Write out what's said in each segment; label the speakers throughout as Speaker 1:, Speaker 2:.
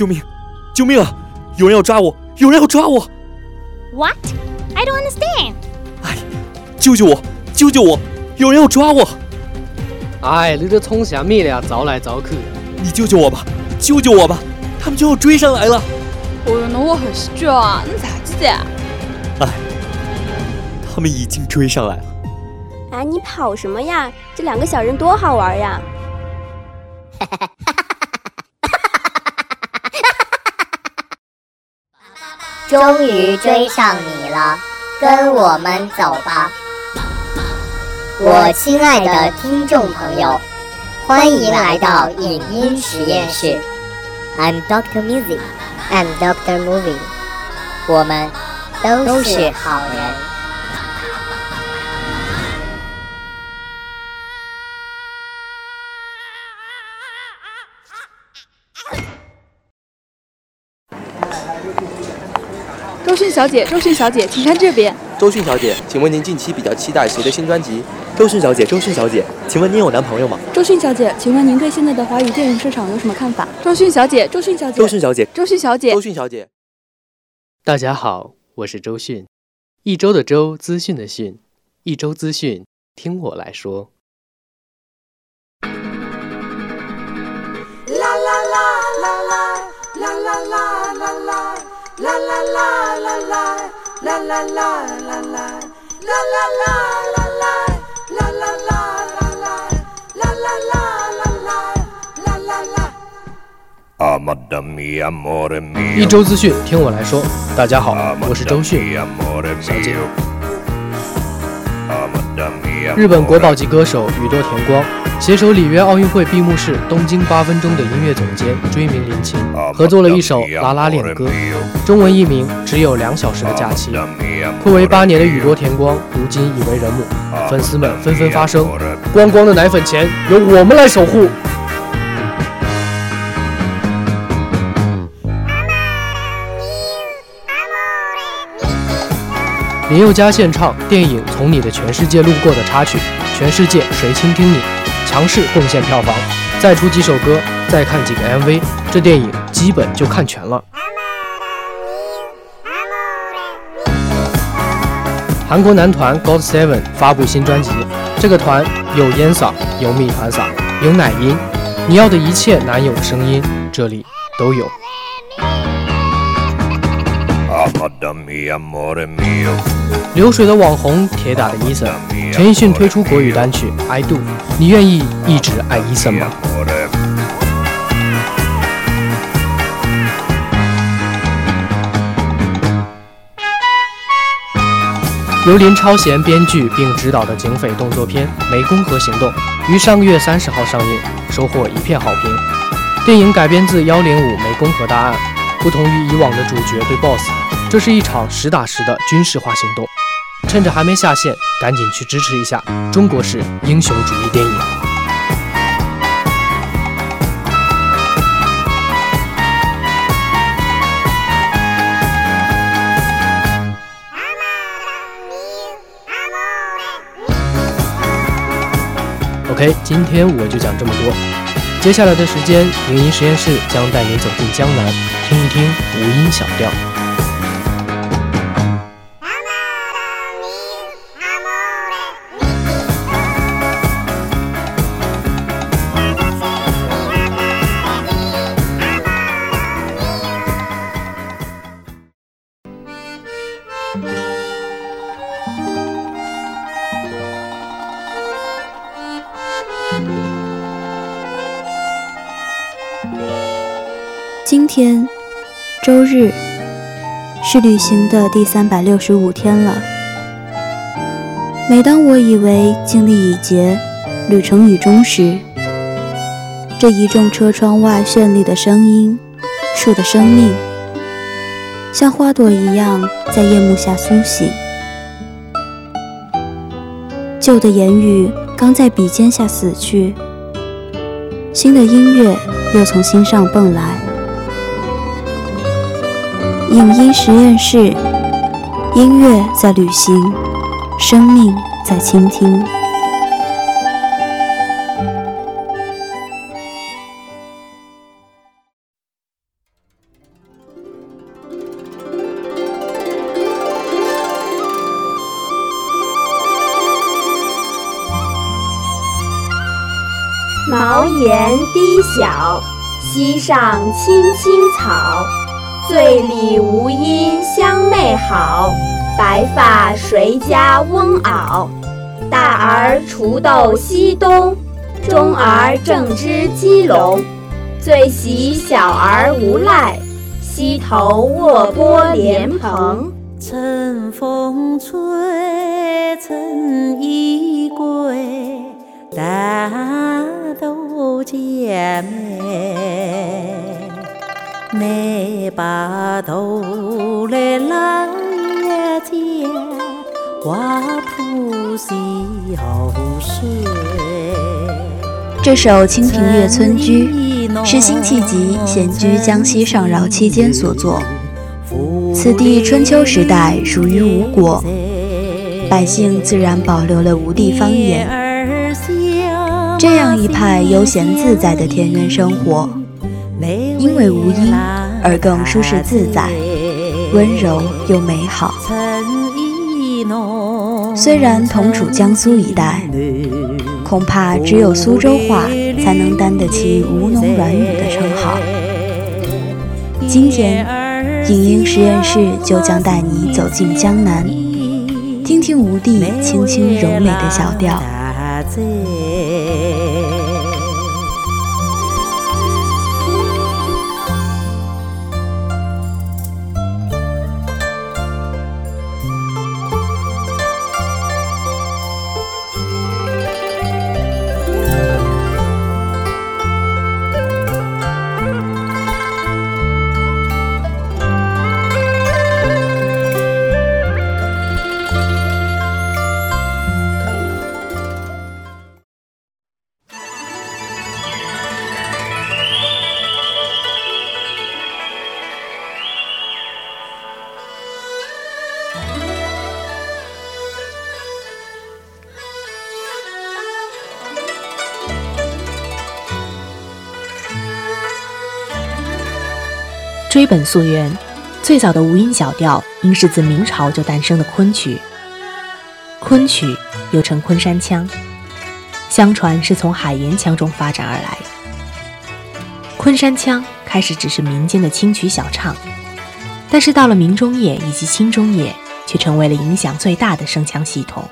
Speaker 1: 救命！救命啊！有人要抓我！有人要抓我
Speaker 2: ！What? I don't understand.
Speaker 1: 哎，救救我！救救我！有人要抓我！
Speaker 3: 哎，你这冲啥米了？找来找去。
Speaker 1: 你救救我吧！救救我吧！他们就要追上来了！
Speaker 4: 哦哟，那我很喜剧啊！你咋子的？
Speaker 1: 哎，他们已经追上来了。
Speaker 5: 哎，你跑什么呀？这两个小人多好玩呀！
Speaker 6: 终于追上你了，跟我们走吧，我亲爱的听众朋友，欢迎来到影音实验室。I'm Doctor Music, I'm Doctor Movie，我们都是好人。
Speaker 4: 小姐，周迅小姐，请看这边。
Speaker 7: 周迅小姐，请问您近期比较期待谁的新专辑？
Speaker 1: 周迅小姐，周迅小姐，请问您有男朋友吗？
Speaker 4: 周迅小姐，请问您对现在的华语电影市场有什么看法？周迅小姐，周迅小姐，
Speaker 1: 周迅小姐，
Speaker 4: 周迅小姐，
Speaker 7: 周迅小姐。
Speaker 3: 大家好，我是周迅，一周的周，资讯的讯，一周资讯，听我来说。
Speaker 8: 啦啦啦啦啦啦啦啦啦啦啦啦啦啦啦
Speaker 3: 一周资讯，听我来说。大家好，我是周迅小姐。日本国宝级歌手宇多田光携手里约奥运会闭幕式东京八分钟的音乐总监追名林檎合作了一首《拉拉链歌》，中文译名《只有两小时的假期》。暌违八年的宇多田光如今已为人母，粉丝们纷纷发声：光光的奶粉钱由我们来守护。林宥嘉献唱电影《从你的全世界路过》的插曲《全世界谁倾听你》，强势贡献票房。再出几首歌，再看几个 MV，这电影基本就看全了。韩国男团 GOT7 发布新专辑，这个团有烟嗓，有蜜团嗓，有奶音，你要的一切男友的声音，这里都有。流水的网红，铁打的伊森，陈奕迅推出国语单曲《I Do》，你愿意一直爱伊森吗？由林超贤编剧并执导的警匪动作片《湄公河行动》于上个月三十号上映，收获一片好评。电影改编自幺零五湄公河大案，不同于以往的主角对 BOSS。这是一场实打实的军事化行动，趁着还没下线，赶紧去支持一下中国式英雄主义电影。OK，今天我就讲这么多。接下来的时间，影音实验室将带您走进江南，听一听无音小调。
Speaker 9: 今天，周日，是旅行的第三百六十五天了。每当我以为经历已竭，旅程已终时，这一众车窗外绚丽的声音，树的生命，像花朵一样在夜幕下苏醒。旧的言语刚在笔尖下死去，新的音乐又从心上蹦来。影音实验室。音乐在旅行生命在倾听。
Speaker 10: 茅檐低小溪上青青草。醉里吴音相媚好，白发谁家翁媪？大儿锄豆溪东，中儿正织鸡笼。最喜小儿无赖，溪头卧剥莲蓬。
Speaker 11: 春风吹，春意归，大豆姐妹。把头来拉一件花铺洗后睡。
Speaker 12: 这首《清平乐·村居》是辛弃疾闲居江西上饶期间所作。此地春秋时代属于吴国，百姓自然保留了吴地方言。这样一派悠闲自在的田园生活。因为无音而更舒适自在，温柔又美好。虽然同处江苏一带，恐怕只有苏州话才能担得起吴侬软语的称号。今天，影音实验室就将带你走进江南，听听吴地清新柔美的小调。
Speaker 13: 本溯源，最早的无音小调应是自明朝就诞生的昆曲。昆曲又称昆山腔，相传是从海盐腔中发展而来。昆山腔开始只是民间的清曲小唱，但是到了明中叶以及清中叶，却成为了影响最大的声腔系统。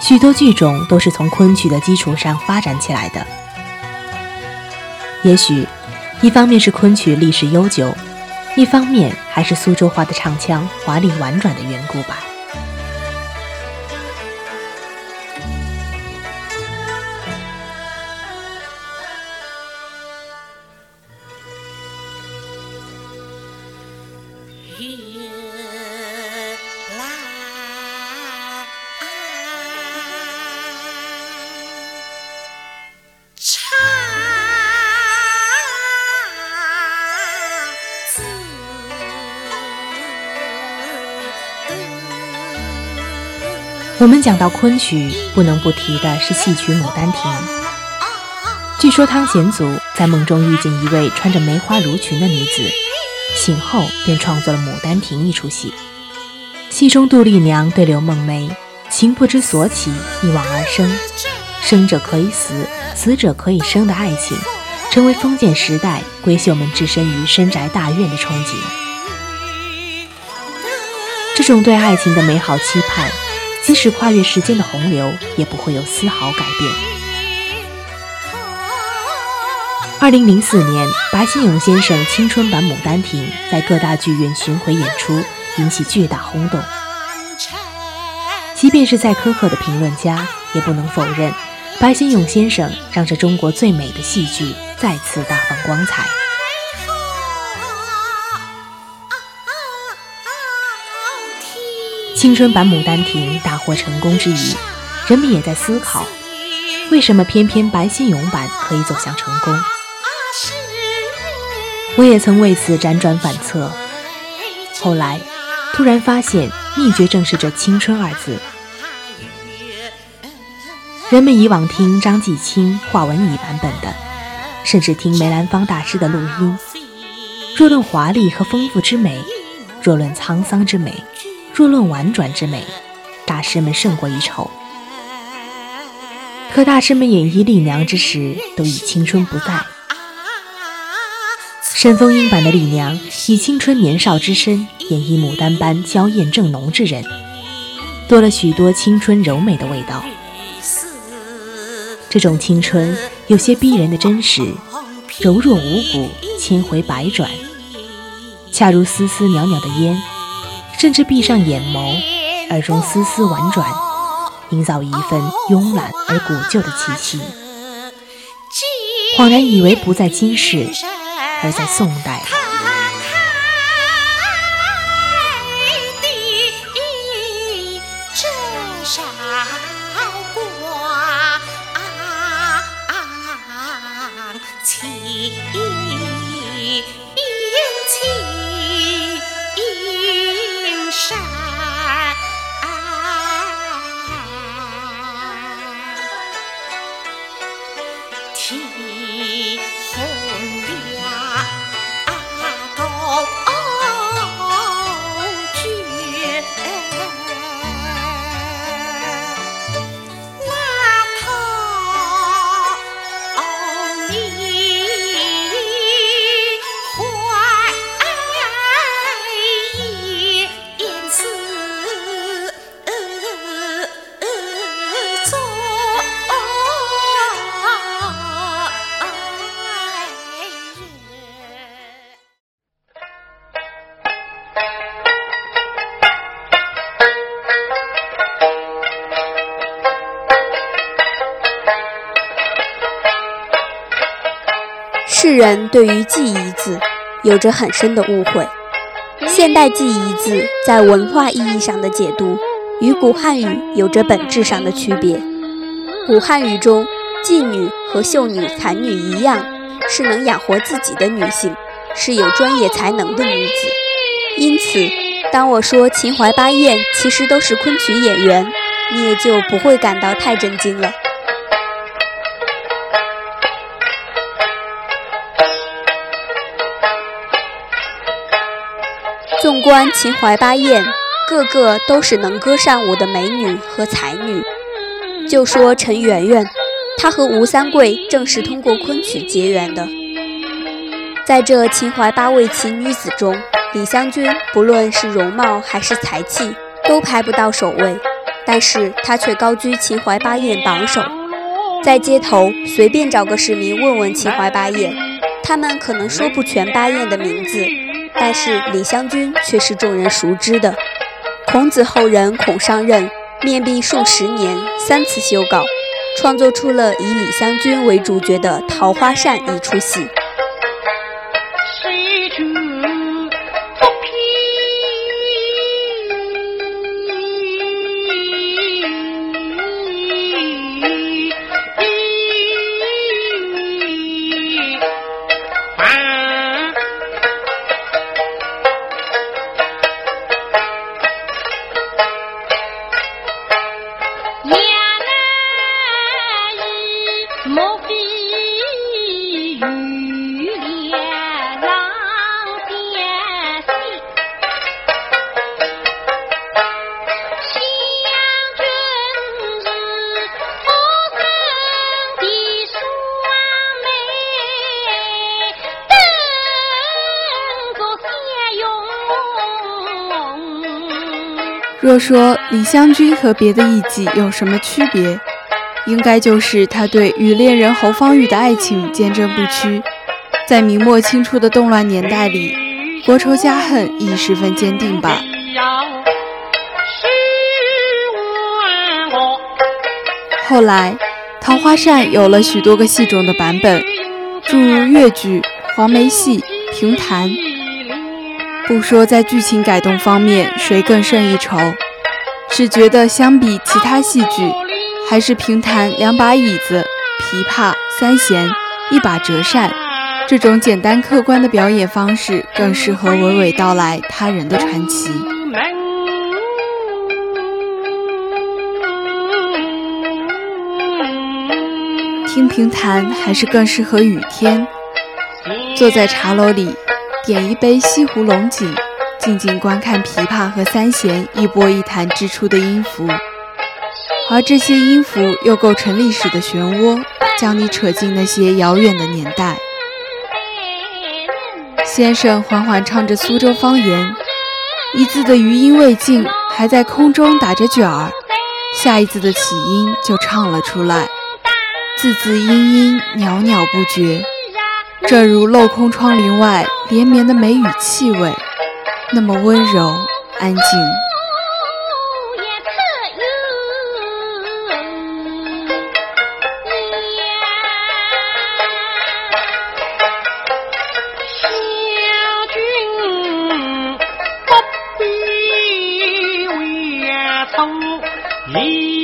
Speaker 13: 许多剧种都是从昆曲的基础上发展起来的。也许。一方面是昆曲历史悠久，一方面还是苏州话的唱腔华丽婉转的缘故吧。我们讲到昆曲，不能不提的是戏曲《牡丹亭》。据说汤显祖在梦中遇见一位穿着梅花襦裙的女子，醒后便创作了《牡丹亭》一出戏。戏中杜丽娘对柳梦梅“情不知所起，一往而生，生者可以死，死者可以生”的爱情，成为封建时代闺秀们置身于深宅大院的憧憬。这种对爱情的美好期盼。即使跨越时间的洪流，也不会有丝毫改变。二零零四年，白先勇先生青春版《牡丹亭》在各大剧院巡回演出，引起巨大轰动。即便是再苛刻的评论家，也不能否认，白先勇先生让这中国最美的戏剧再次大放光彩。青春版《牡丹亭》大获成功之余，人们也在思考，为什么偏偏白先勇版可以走向成功？我也曾为此辗转反侧，后来突然发现，秘诀正是这“青春”二字。人们以往听张继青、华文艺版本的，甚至听梅兰芳大师的录音，若论华丽和丰富之美，若论沧桑之美。若论婉转之美，大师们胜过一筹。可大师们演绎丽娘之时，都已青春不在。沈凤英版的丽娘以青春年少之身演绎牡丹般娇艳正浓之人，多了许多青春柔美的味道。这种青春有些逼人的真实，柔弱无骨，千回百转，恰如丝丝袅袅的烟，甚至闭上眼眸，耳中丝丝婉转，营造一份慵懒而古旧的气息。恍然以为不在今世，而在宋代。
Speaker 14: 世人对于“记”一字有着很深的误会。现代“记”一字在文化意义上的解读，与古汉语有着本质上的区别。古汉语中，妓女和秀女、才女一样，是能养活自己的女性，是有专业才能的女子。因此，当我说秦淮八艳其实都是昆曲演员，你也就不会感到太震惊了。纵观秦淮八艳，个个都是能歌善舞的美女和才女。就说陈圆圆，她和吴三桂正是通过昆曲结缘的。在这秦淮八位奇女子中，李香君不论是容貌还是才气，都排不到首位，但是她却高居秦淮八艳榜首。在街头随便找个市民问问秦淮八艳，他们可能说不全八艳的名字。但是李香君却是众人熟知的。孔子后人孔尚任面壁数十年，三次修稿，创作出了以李香君为主角的《桃花扇》一出戏。
Speaker 15: 若说李香君和别的艺妓有什么区别，应该就是她对与恋人侯方域的爱情坚贞不屈。在明末清初的动乱年代里，国仇家恨亦十分坚定吧。后来，《桃花扇》有了许多个戏种的版本，诸如越剧、黄梅戏、评弹。不说在剧情改动方面谁更胜一筹，只觉得相比其他戏剧，还是评弹两把椅子、琵琶、三弦、一把折扇这种简单客观的表演方式更适合娓娓道来他人的传奇。听评弹还是更适合雨天，坐在茶楼里。点一杯西湖龙井，静静观看琵琶和三弦一拨一弹织出的音符，而这些音符又构成历史的漩涡，将你扯进那些遥远的年代。先生缓缓唱着苏州方言，一字的余音未尽，还在空中打着卷儿，下一字的起音就唱了出来，字字音音袅袅不绝，正如镂空窗棂外连绵的梅雨气味，那么温柔安静。
Speaker 16: 谁？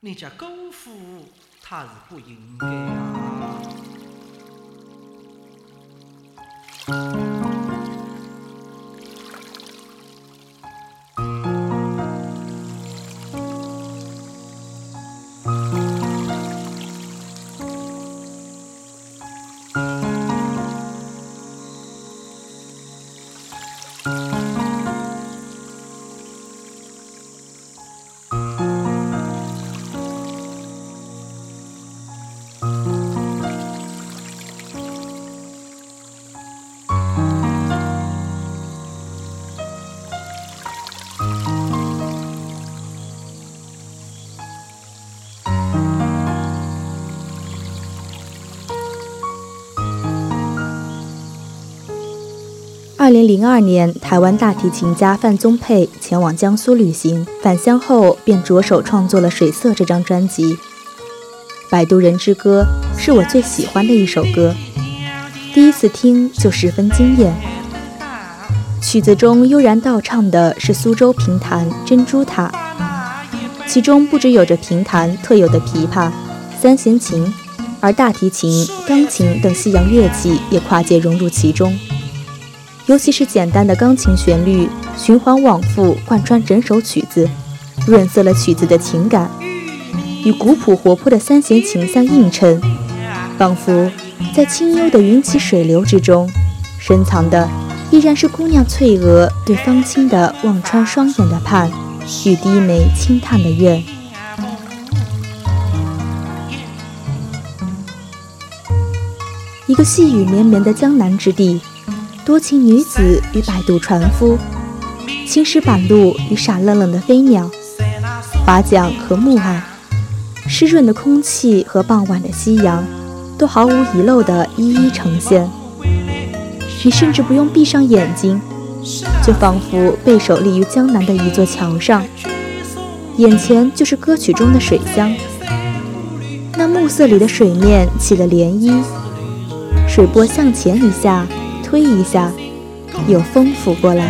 Speaker 16: 你家姑父他是不应该啊！
Speaker 17: 二零零二年，台湾大提琴家范宗沛前往江苏旅行，返乡后便着手创作了《水色》这张专辑。《摆渡人之歌》是我最喜欢的一首歌，第一次听就十分惊艳。曲子中悠然道唱的是苏州评弹珍珠塔，其中不只有着评弹特有的琵琶、三弦琴，而大提琴、钢琴等西洋乐器也跨界融入其中。尤其是简单的钢琴旋律，循环往复，贯穿整首曲子，润色了曲子的情感，与古朴活泼的三弦琴相映衬，仿佛在清幽的云起水流之中，深藏的依然是姑娘翠娥对方清的望穿双眼的盼，与低眉轻叹的怨。一个细雨绵绵的江南之地。多情女子与摆渡船夫，青石板路与傻愣愣的飞鸟，划桨和暮霭，湿润的空气和傍晚的夕阳，都毫无遗漏地一一呈现。你甚至不用闭上眼睛，就仿佛背手立于江南的一座桥上，眼前就是歌曲中的水乡。那暮色里的水面起了涟漪，水波向前一下。推一下，有风拂过来。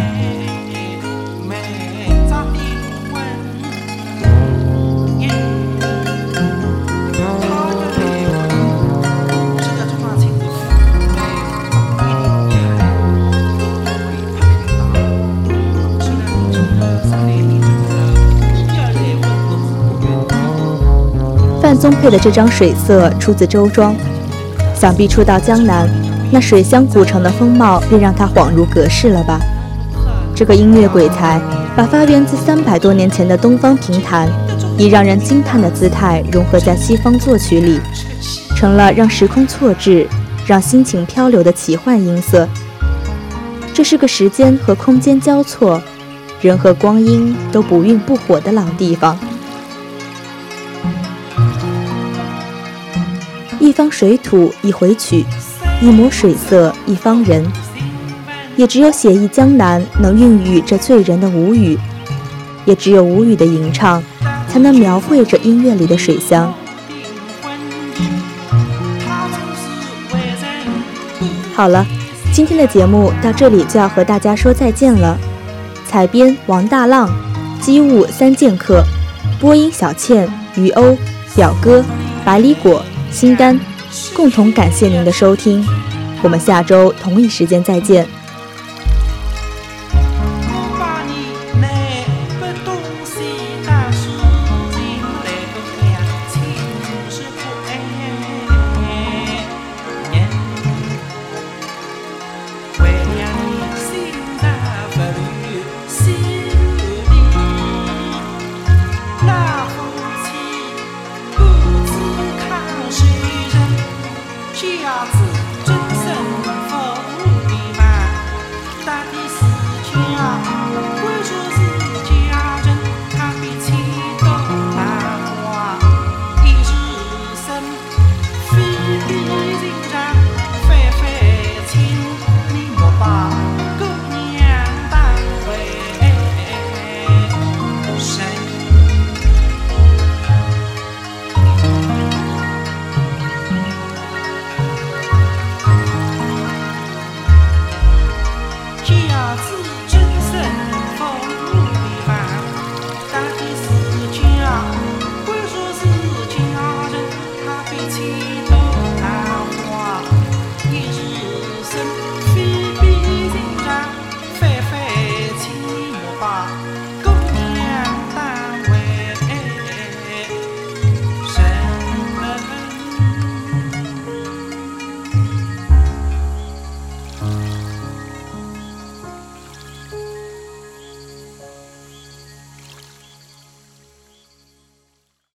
Speaker 17: 范宗沛的这张水色出自周庄，想必初到江南。那水乡古城的风貌，便让他恍如隔世了吧？这个音乐鬼才，把发源自三百多年前的东方评弹，以让人惊叹的姿态融合在西方作曲里，成了让时空错置、让心情漂流的奇幻音色。这是个时间和空间交错，人和光阴都不愠不火的老地方。一方水土一回曲。一抹水色一方人，也只有写意江南能孕育这醉人的无语，也只有无语的吟唱才能描绘这音乐里的水乡。好了，今天的节目到这里就要和大家说再见了。采编王大浪，机务三剑客，播音小倩，于欧，表哥，百里果，心肝。共同感谢您的收听。我们下周同一时间再见。